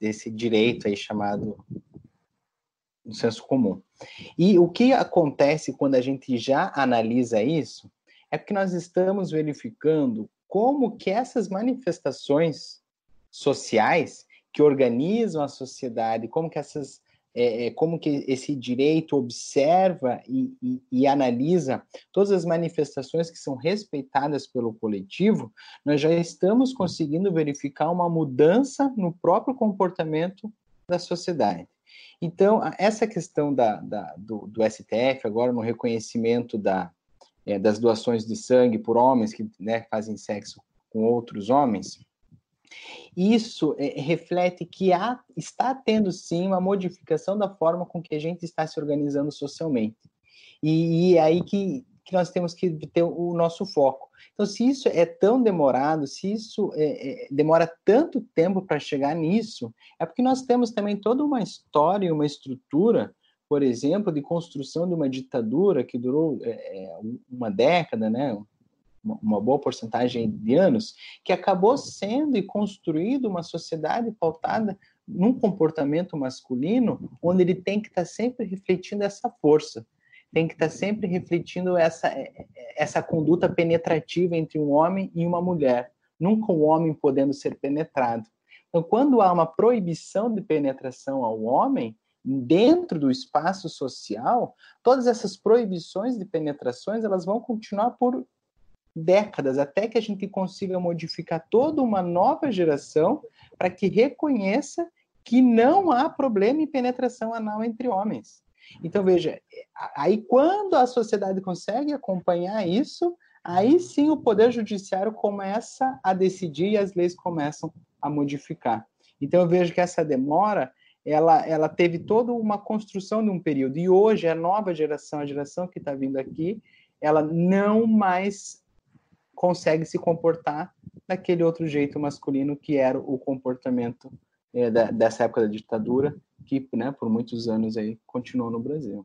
desse direito aí chamado no senso comum. E o que acontece quando a gente já analisa isso é porque nós estamos verificando como que essas manifestações sociais que organizam a sociedade, como que essas é, é, como que esse direito observa e, e, e, analisa todas as manifestações que são respeitadas pelo coletivo, nós já estamos conseguindo verificar uma mudança no próprio comportamento da sociedade. Então, essa questão da, da do, do, STF, agora no reconhecimento da, é, das doações de sangue por homens que né, fazem sexo com outros homens, isso é, reflete que há, está tendo sim uma modificação da forma com que a gente está se organizando socialmente. E, e é aí que, que nós temos que ter o nosso foco. Então, se isso é tão demorado, se isso é, é, demora tanto tempo para chegar nisso, é porque nós temos também toda uma história, uma estrutura, por exemplo, de construção de uma ditadura que durou é uma década, né, uma boa porcentagem de anos, que acabou sendo e construído uma sociedade pautada num comportamento masculino, onde ele tem que estar sempre refletindo essa força, tem que estar sempre refletindo essa, essa conduta penetrativa entre um homem e uma mulher, nunca um homem podendo ser penetrado. Então, quando há uma proibição de penetração ao homem, dentro do espaço social, todas essas proibições de penetrações elas vão continuar por décadas até que a gente consiga modificar toda uma nova geração para que reconheça que não há problema em penetração anal entre homens. Então, veja, aí quando a sociedade consegue acompanhar isso, aí sim o Poder Judiciário começa a decidir e as leis começam a modificar. Então, eu vejo que essa demora, ela, ela teve toda uma construção de um período, e hoje a nova geração, a geração que está vindo aqui, ela não mais consegue se comportar daquele outro jeito masculino que era o comportamento é, da, dessa época da ditadura, que né, por muitos anos aí continuou no Brasil.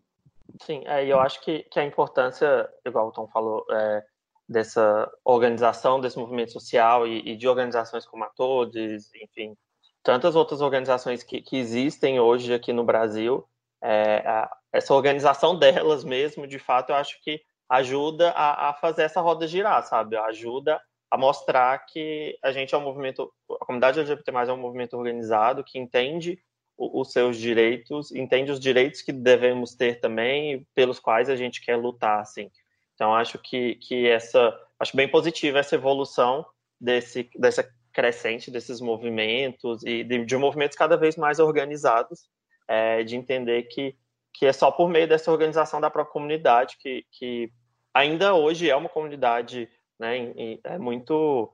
Sim, é, eu acho que, que a importância, igual o Tom falou, é, dessa organização desse movimento social e, e, de organizações como a Todes, enfim, tantas outras organizações que, que existem hoje aqui no Brasil, é, a, essa organização delas mesmo, de fato, eu acho que ajuda a, a, fazer essa roda girar, sabe? Ajuda a mostrar que a gente é um movimento, a comunidade LGBT+, é um movimento organizado que entende os seus direitos, entende os direitos que devemos ter também, pelos quais a gente quer lutar, assim. Então, acho que, que essa, acho bem positiva essa evolução desse, dessa crescente desses movimentos e de, de movimentos cada vez mais organizados, é, de entender que, que é só por meio dessa organização da própria comunidade que, que ainda hoje é uma comunidade né, é muito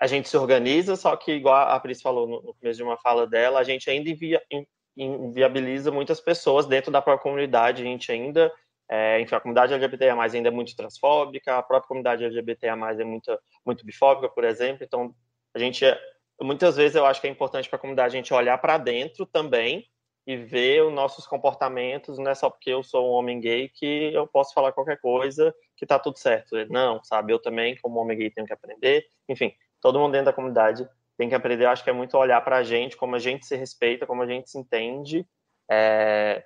a gente se organiza, só que, igual a Pris falou no, começo de uma fala dela, a gente ainda invia, inviabiliza muitas pessoas dentro da própria comunidade, a gente ainda, é, enfim, a comunidade LGBTIA+, ainda é muito transfóbica, a própria comunidade LGBTIA+, é muito, muito bifóbica, por exemplo, então a gente, é, muitas vezes eu acho que é importante para a comunidade a gente olhar para dentro também e ver os nossos comportamentos, não é só porque eu sou um homem gay que eu posso falar qualquer coisa que tá tudo certo. Não, sabe? Eu também, como homem gay, tenho que aprender. Enfim, todo mundo dentro da comunidade tem que aprender. Eu acho que é muito olhar para a gente, como a gente se respeita, como a gente se entende, é,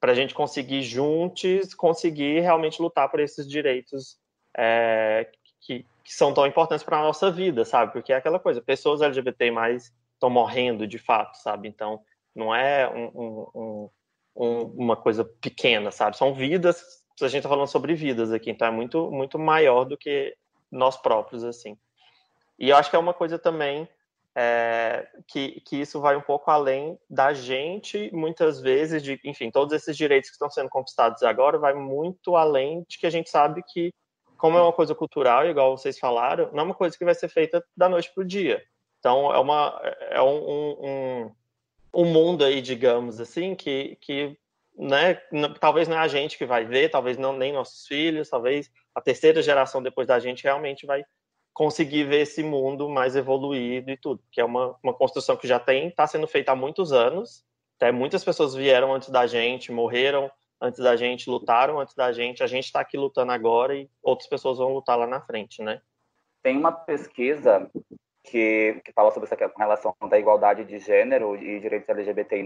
para a gente conseguir juntos, conseguir realmente lutar por esses direitos é, que, que, são tão importantes para nossa vida, sabe? Porque é aquela coisa, pessoas LGBT mais estão morrendo de fato, sabe? Então, não é um, um, um, uma coisa pequena, sabe? São vidas, a gente está falando sobre vidas aqui, então é muito, muito maior do que nós próprios, assim. E eu acho que é uma coisa também é, que, que isso vai um pouco além da gente, muitas vezes, de, enfim, todos esses direitos que estão sendo conquistados agora, vai muito além de que a gente sabe que, como é uma coisa cultural, igual vocês falaram, não é uma coisa que vai ser feita da noite para o dia. Então, é, uma, é um, um, um mundo aí, digamos assim, que, que né, talvez não é a gente que vai ver, talvez não nem nossos filhos, talvez a terceira geração depois da gente realmente vai conseguir ver esse mundo mais evoluído e tudo, que é uma, uma construção que já tem, está sendo feita há muitos anos, até muitas pessoas vieram antes da gente, morreram antes da gente, lutaram antes da gente, a gente está aqui lutando agora e outras pessoas vão lutar lá na frente, né? Tem uma pesquisa que, que fala sobre essa relação da igualdade de gênero e direitos LGBTI+,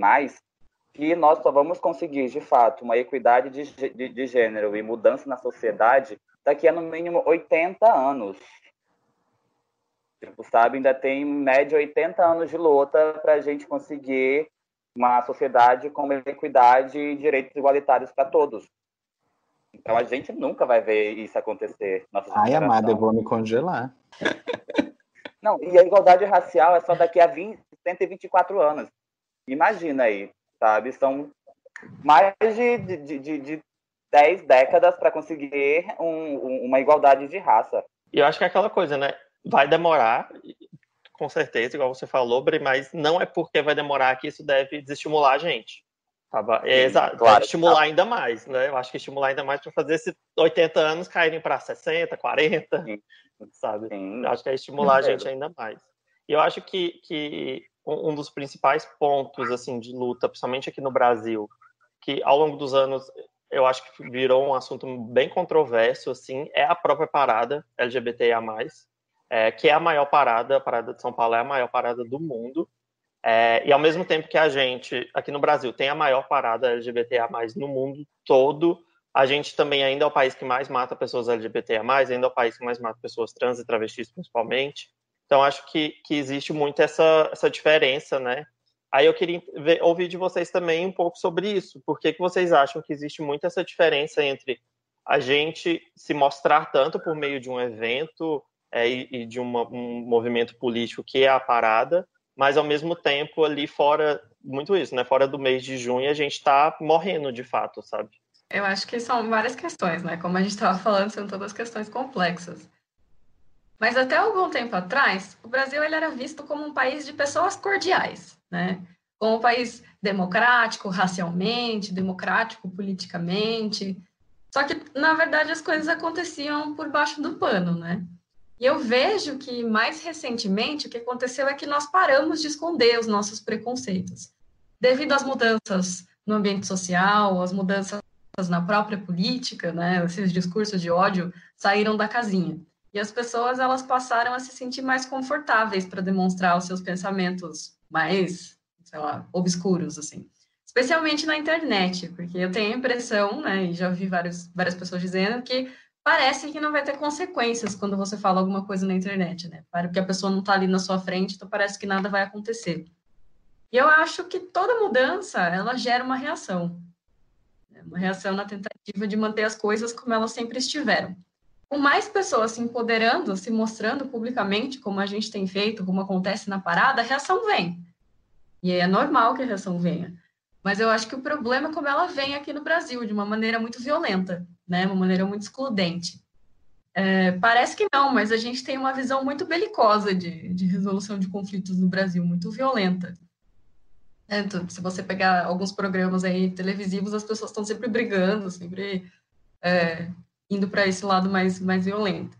que nós só vamos conseguir, de fato, uma equidade de, de, de gênero e mudança na sociedade daqui a no mínimo 80 anos. Tipo, sabe, ainda tem média 80 anos de luta para a gente conseguir uma sociedade com equidade e direitos igualitários para todos. Então a gente nunca vai ver isso acontecer. Ai, amada, eu vou me congelar. <laughs> Não, e a igualdade racial é só daqui a 20, 124 anos. Imagina aí, sabe? São mais de, de, de, de 10 décadas para conseguir um, uma igualdade de raça. E eu acho que é aquela coisa, né? vai demorar, com certeza, igual você falou, Bri, mas não é porque vai demorar que isso deve desestimular a gente. Tá? É, exato, claro, estimular tá. ainda mais, né? Eu acho que estimular ainda mais para fazer esses 80 anos caírem para 60, 40, Sim. Sabe? Sim. Acho que é estimular a gente ainda mais. E eu acho que, que um dos principais pontos assim de luta, principalmente aqui no Brasil, que ao longo dos anos eu acho que virou um assunto bem controverso, assim, é a própria parada LGBTIA+, é, que é a maior parada, a parada de São Paulo é a maior parada do mundo. É, e ao mesmo tempo que a gente, aqui no Brasil, tem a maior parada LGBTA+, no mundo todo, a gente também ainda é o país que mais mata pessoas LGBTA+, ainda é o país que mais mata pessoas trans e travestis, principalmente. Então, acho que, que existe muito essa, essa diferença, né? Aí eu queria ver, ouvir de vocês também um pouco sobre isso. Por que, que vocês acham que existe muito essa diferença entre a gente se mostrar tanto por meio de um evento é, e, e, de uma, um movimento político que é a parada, mas ao mesmo tempo ali fora, muito isso, né? Fora do mês de junho a gente está morrendo de fato, sabe? Eu acho que são várias questões, né? Como a gente estava falando, são todas questões complexas. Mas até algum tempo atrás, o Brasil ele era visto como um país de pessoas cordiais, né? Como um país democrático racialmente, democrático politicamente. Só que, na verdade, as coisas aconteciam por baixo do pano, né? E eu vejo que, mais recentemente, o que aconteceu é que nós paramos de esconder os nossos preconceitos. Devido às mudanças no ambiente social, às mudanças na própria política, né, esses discursos de ódio saíram da casinha. E as pessoas elas passaram a se sentir mais confortáveis para demonstrar os seus pensamentos mais, sei lá, obscuros, assim. Especialmente na internet, porque eu tenho a impressão, né, e já vi vários, várias pessoas dizendo que parece que não vai ter consequências quando você fala alguma coisa na internet, né? Porque a pessoa não está ali na sua frente, então parece que nada vai acontecer. E eu acho que toda mudança, ela gera uma reação. Uma reação na tentativa de manter as coisas como elas sempre estiveram. Com mais pessoas se empoderando, se mostrando publicamente, como a gente tem feito, como acontece na parada, a reação vem. E é normal que a reação venha. Mas eu acho que o problema é como ela vem aqui no Brasil, de uma maneira muito violenta, né? uma maneira muito excludente. É, parece que não, mas a gente tem uma visão muito belicosa de, de resolução de conflitos no Brasil, muito violenta. É, se você pegar alguns programas aí televisivos, as pessoas estão sempre brigando, sempre é, indo para esse lado mais, mais violento.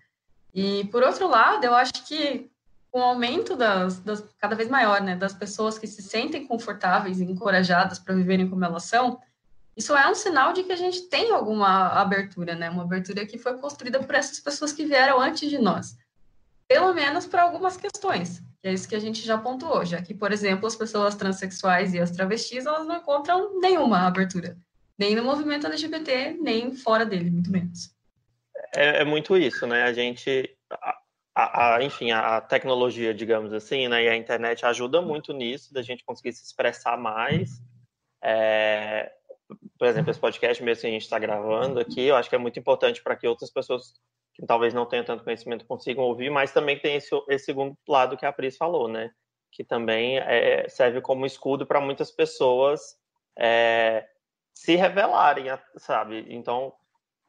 E, por outro lado, eu acho que com o aumento das, das, cada vez maior, né, das pessoas que se sentem confortáveis e encorajadas para viverem como elas são, isso é um sinal de que a gente tem alguma abertura, né? Uma abertura que foi construída por essas pessoas que vieram antes de nós. Pelo menos para algumas questões, que é isso que a gente já pontuou, já que, por exemplo, as pessoas transexuais e as travestis, elas não encontram nenhuma abertura, nem no movimento LGBT, nem fora dele, muito menos. É, é muito isso, né? A gente, a, a, enfim, a tecnologia, digamos assim, né, e a internet ajuda muito nisso, da gente conseguir se expressar mais, é, por exemplo, esse podcast mesmo que a gente está gravando aqui, eu acho que é muito importante para que outras pessoas que talvez não tenham tanto conhecimento consigam ouvir, mas também tem esse, esse segundo lado que a Pris falou, né? Que também é, serve como escudo para muitas pessoas é, se revelarem, sabe? Então,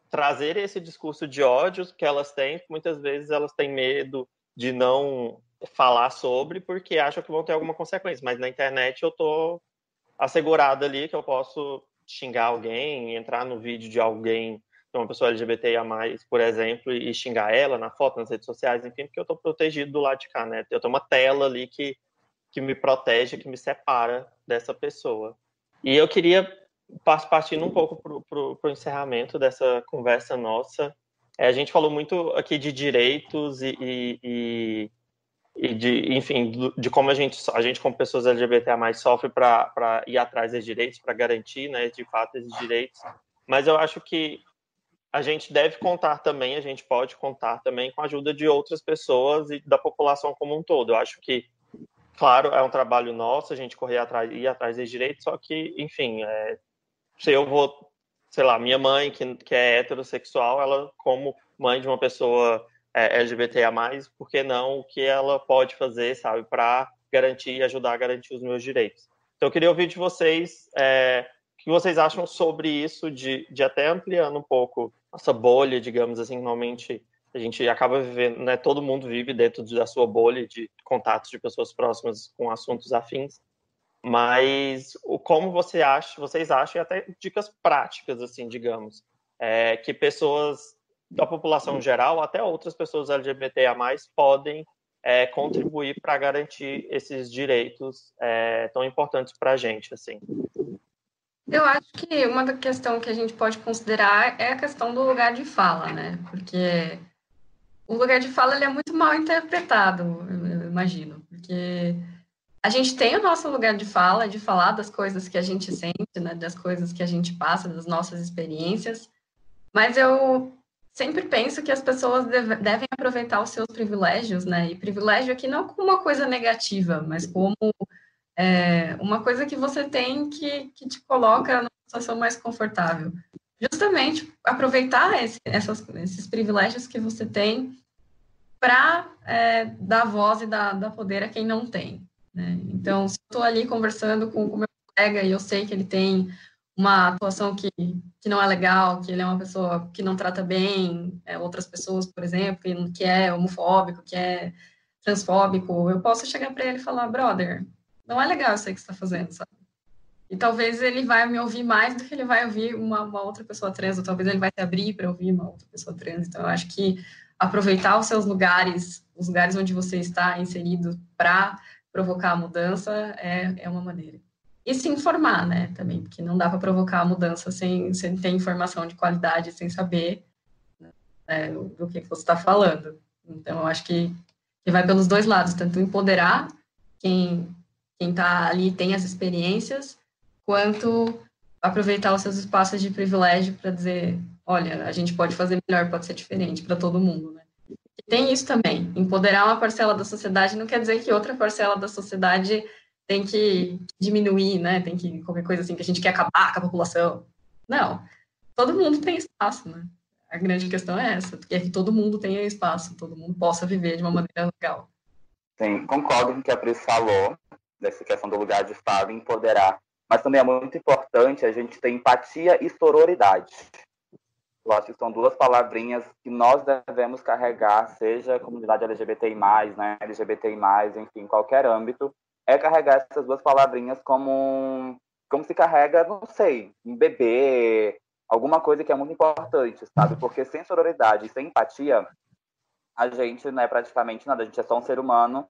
trazer esse discurso de ódio que elas têm, muitas vezes elas têm medo de não falar sobre porque acham que vão ter alguma consequência, mas na internet eu tô assegurado ali que eu posso xingar alguém, entrar no vídeo de alguém, uma pessoa LGBTIA+, por exemplo, e xingar ela na foto, nas redes sociais, enfim, porque eu estou protegido do lado de cá, né? Eu tenho uma tela ali que, que me protege, que me separa dessa pessoa. E eu queria, partindo um pouco para o encerramento dessa conversa nossa, é, a gente falou muito aqui de direitos e, e, e de, enfim, de como a gente, a gente como pessoas LGBT mais sofre para ir atrás dos direitos, para garantir, né, de fato esses direitos. Mas eu acho que a gente deve contar também, a gente pode contar também com a ajuda de outras pessoas e da população como um todo. Eu acho que, claro, é um trabalho nosso a gente correr atrás, ir atrás dos direitos, só que, enfim, é, se eu vou, sei lá, minha mãe que, que é heterossexual, ela como mãe de uma pessoa é, LGBTA+, por que não o que ela pode fazer, sabe, para garantir e ajudar a garantir os meus direitos. Então, eu queria ouvir de vocês é, que vocês acham sobre isso, de, de até ampliando um pouco essa bolha, digamos assim, normalmente a gente acaba vivendo, né, todo mundo vive dentro da sua bolha de contatos de pessoas próximas com assuntos afins, mas o como você acha, vocês acham, e até dicas práticas, assim, digamos, é, que pessoas da população geral, até outras pessoas LGBTA+, podem é, contribuir para garantir esses direitos é, tão importantes para a gente, assim. Eu acho que uma questão que a gente pode considerar é a questão do lugar de fala, né? Porque o lugar de fala ele é muito mal interpretado, eu imagino, porque a gente tem o nosso lugar de fala, de falar das coisas que a gente sente, né, das coisas que a gente passa, das nossas experiências, mas eu sempre penso que as pessoas deve, devem aproveitar os seus privilégios, né? E privilégio aqui não como uma coisa negativa, mas como é, uma coisa que você tem que, que te coloca numa situação mais confortável. Justamente aproveitar esse, essas, esses privilégios que você tem para é, dar voz e dar, dar poder a quem não tem. Né? Então, se eu estou ali conversando com o meu colega e eu sei que ele tem uma atuação que, que não é legal, que ele é uma pessoa que não trata bem é, outras pessoas, por exemplo, que é homofóbico, que é transfóbico, eu posso chegar para ele e falar, brother, não é legal isso aí que você está fazendo, sabe? E talvez ele vai me ouvir mais do que ele vai ouvir uma, uma outra pessoa trans, ou talvez ele vai se abrir para ouvir uma outra pessoa trans. Então, eu acho que aproveitar os seus lugares, os lugares onde você está inserido para provocar a mudança é, é uma maneira e se informar, né, também, porque não dá para provocar a mudança sem, sem ter informação de qualidade, sem saber né, do que, que você está falando. Então, eu acho que, que vai pelos dois lados, tanto empoderar quem quem está ali tem as experiências, quanto aproveitar os seus espaços de privilégio para dizer, olha, a gente pode fazer melhor, pode ser diferente para todo mundo, né? Tem isso também, empoderar uma parcela da sociedade não quer dizer que outra parcela da sociedade tem que diminuir, né? Tem que qualquer coisa assim que a gente quer acabar com a população. Não, todo mundo tem espaço, né? A grande questão é essa, é que todo mundo tenha espaço, todo mundo possa viver de uma maneira legal. Sim, concordo com o que a Pris falou, dessa questão do lugar de fala empoderar. Mas também é muito importante a gente ter empatia e sororidade. Eu acho que são duas palavrinhas que nós devemos carregar, seja comunidade LGBTI+, né, LGBTI+, enfim, qualquer âmbito, é carregar essas duas palavrinhas como, como se carrega, não sei, um bebê, alguma coisa que é muito importante, sabe? Porque sem sororidade e sem empatia, a gente não é praticamente nada, a gente é só um ser humano,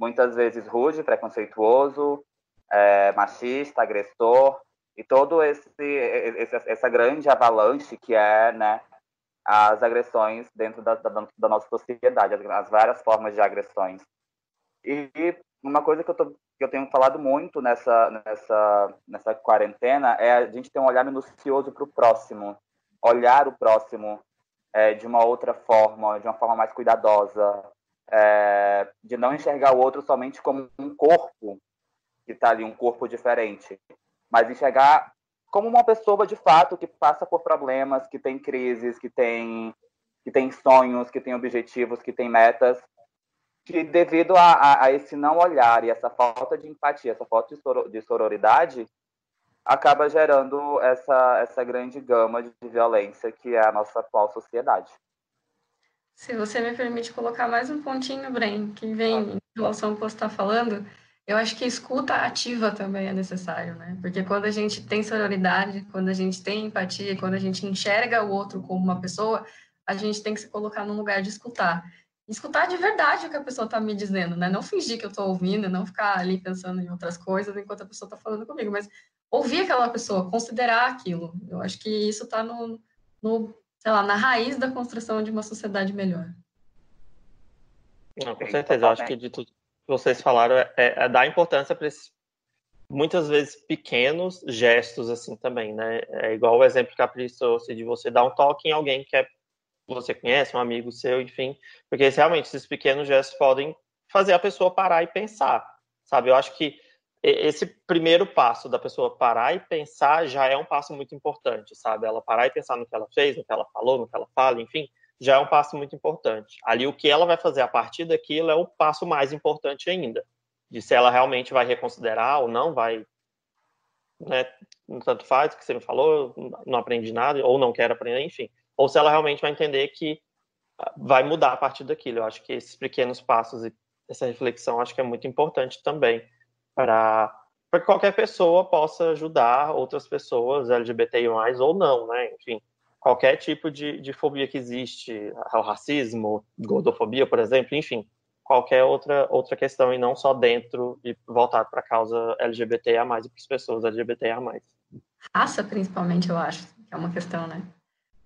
muitas vezes rude, preconceituoso, é, machista, agressor, e todo esse, esse, essa grande avalanche que é né, as agressões dentro da, da, da nossa sociedade, as, as, várias formas de agressões. E uma coisa que eu, tô, que eu tenho falado muito nessa, nessa, nessa quarentena é a gente ter um olhar minucioso para o próximo, olhar o próximo é, de uma outra forma, de uma forma mais cuidadosa, é, de não enxergar o outro somente como um corpo que está ali, um corpo diferente, mas enxergar como uma pessoa de fato que passa por problemas, que tem crises, que tem, que tem sonhos, que tem objetivos, que tem metas, que devido a, a, a esse não olhar e essa falta de empatia, essa falta de sororidade, acaba gerando essa, essa grande gama de violência que é a nossa atual sociedade. Se você me permite colocar mais um pontinho, Bren, que vem em relação ao que você está falando, eu acho que escuta ativa também é necessário, né? Porque quando a gente tem sororidade, quando a gente tem empatia, quando a gente enxerga o outro como uma pessoa, a gente tem que se colocar num lugar de escutar. Escutar de verdade o que a pessoa está me dizendo, né? Não fingir que eu estou ouvindo, não ficar ali pensando em outras coisas enquanto a pessoa está falando comigo, mas ouvir aquela pessoa, considerar aquilo. Eu acho que isso está no, no, sei lá, na raiz da construção de uma sociedade melhor. Não, com certeza. Eu acho que de tudo, vocês falaram é, é, é dar importância para esses muitas vezes pequenos gestos assim também, né? É igual o exemplo que a Pris trouxe de você dar um toque em alguém que é, você conhece, um amigo seu, enfim, porque realmente esses pequenos gestos podem fazer a pessoa parar e pensar, sabe? Eu acho que esse primeiro passo da pessoa parar e pensar já é um passo muito importante, sabe? Ela parar e pensar no que ela fez, no que ela falou, no que ela fala, enfim, já é um passo muito importante. Ali, o que ela vai fazer a partir daquilo é o passo mais importante ainda, de se ela realmente vai reconsiderar ou não, vai. Né, tanto faz o que você me falou, não aprendi nada, ou não quero aprender, enfim. Ou se ela realmente vai entender que ah, vai mudar a partir daquilo. Eu acho que esses pequenos passos e essa reflexão acho que é muito importante também para que qualquer pessoa possa ajudar outras pessoas LGBTI+, ou não, né? Enfim, qualquer tipo de, de fobia que existe, o racismo, gordofobia, por exemplo, enfim, qualquer outra, outra questão e não só dentro e voltado para a causa LGBTA+, e para as pessoas LGBTA+. Raça, principalmente, eu acho, que é uma questão, né?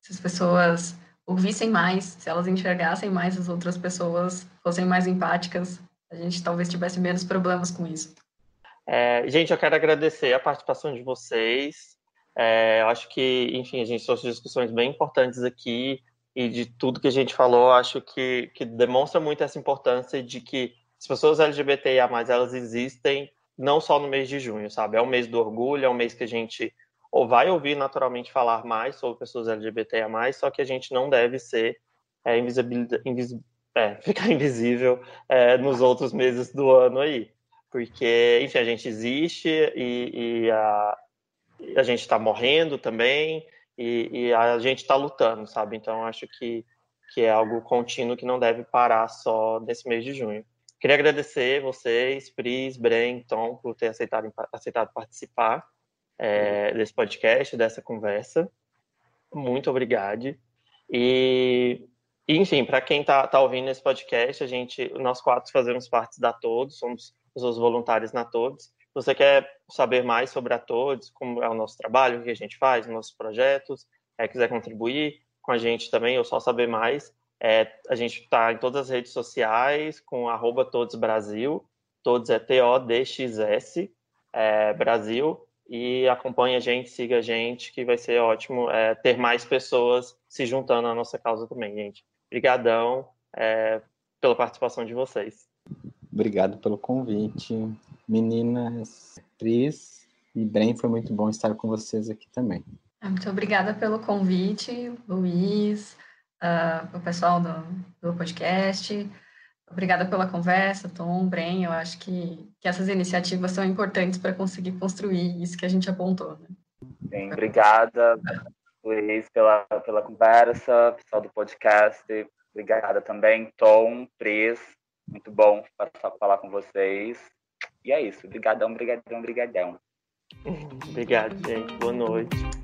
Se as pessoas ouvissem mais, se elas enxergassem mais as outras pessoas, fossem mais empáticas, a gente talvez tivesse menos problemas com isso. É, gente, eu quero agradecer a participação de vocês. É, eu acho que, enfim, a gente trouxe discussões bem importantes aqui e de tudo que a gente falou, acho que, que demonstra muito essa importância de que as pessoas LGBTIA+, elas existem não só no mês de junho, sabe? É o mês do orgulho, é um mês que a gente ou vai ouvir naturalmente falar mais sobre pessoas LGBTIA+, só que a gente não deve ser é, invis... é, <laughs> ficar invisível é, nos outros meses do ano aí. Porque, enfim, a gente existe e, e a, a gente está morrendo também e, e a gente está lutando, sabe? Então acho que, que é algo contínuo que não deve parar só nesse mês de junho. Queria agradecer vocês, Pris, Bren, Tom, por ter aceitado, aceitado participar é, desse podcast, dessa conversa. Muito obrigado. E, enfim, para quem está tá ouvindo esse podcast, a gente, nós quatro fazemos parte da Todos, somos pessoas voluntárias na Todos você quer saber mais sobre a Todos, como é o nosso trabalho, o que a gente faz, nossos projetos, é, quiser contribuir com a gente também, ou só saber mais, é, a gente está em todas as redes sociais com arroba Todos Brasil, Todos é T-O-D-X-S, é, Brasil, e acompanhe a gente, siga a gente, que vai ser ótimo é, ter mais pessoas se juntando à nossa causa também, gente. Obrigadão é, pela participação de vocês. Obrigado pelo convite. Meninas, Cris e Bren, foi muito bom estar com vocês aqui também. Muito obrigada pelo convite, Luiz, uh, o pessoal do, do podcast. Obrigada pela conversa, Tom, Bren. Eu acho que, que essas iniciativas são importantes para conseguir construir isso que a gente apontou. Né? Sim, obrigada, Luiz, pela, pela conversa, pessoal do podcast. Obrigada também, Tom, Pris. Muito bom falar com vocês. E é isso. Obrigadão, brigadão, brigadão. Obrigado, gente. Boa noite.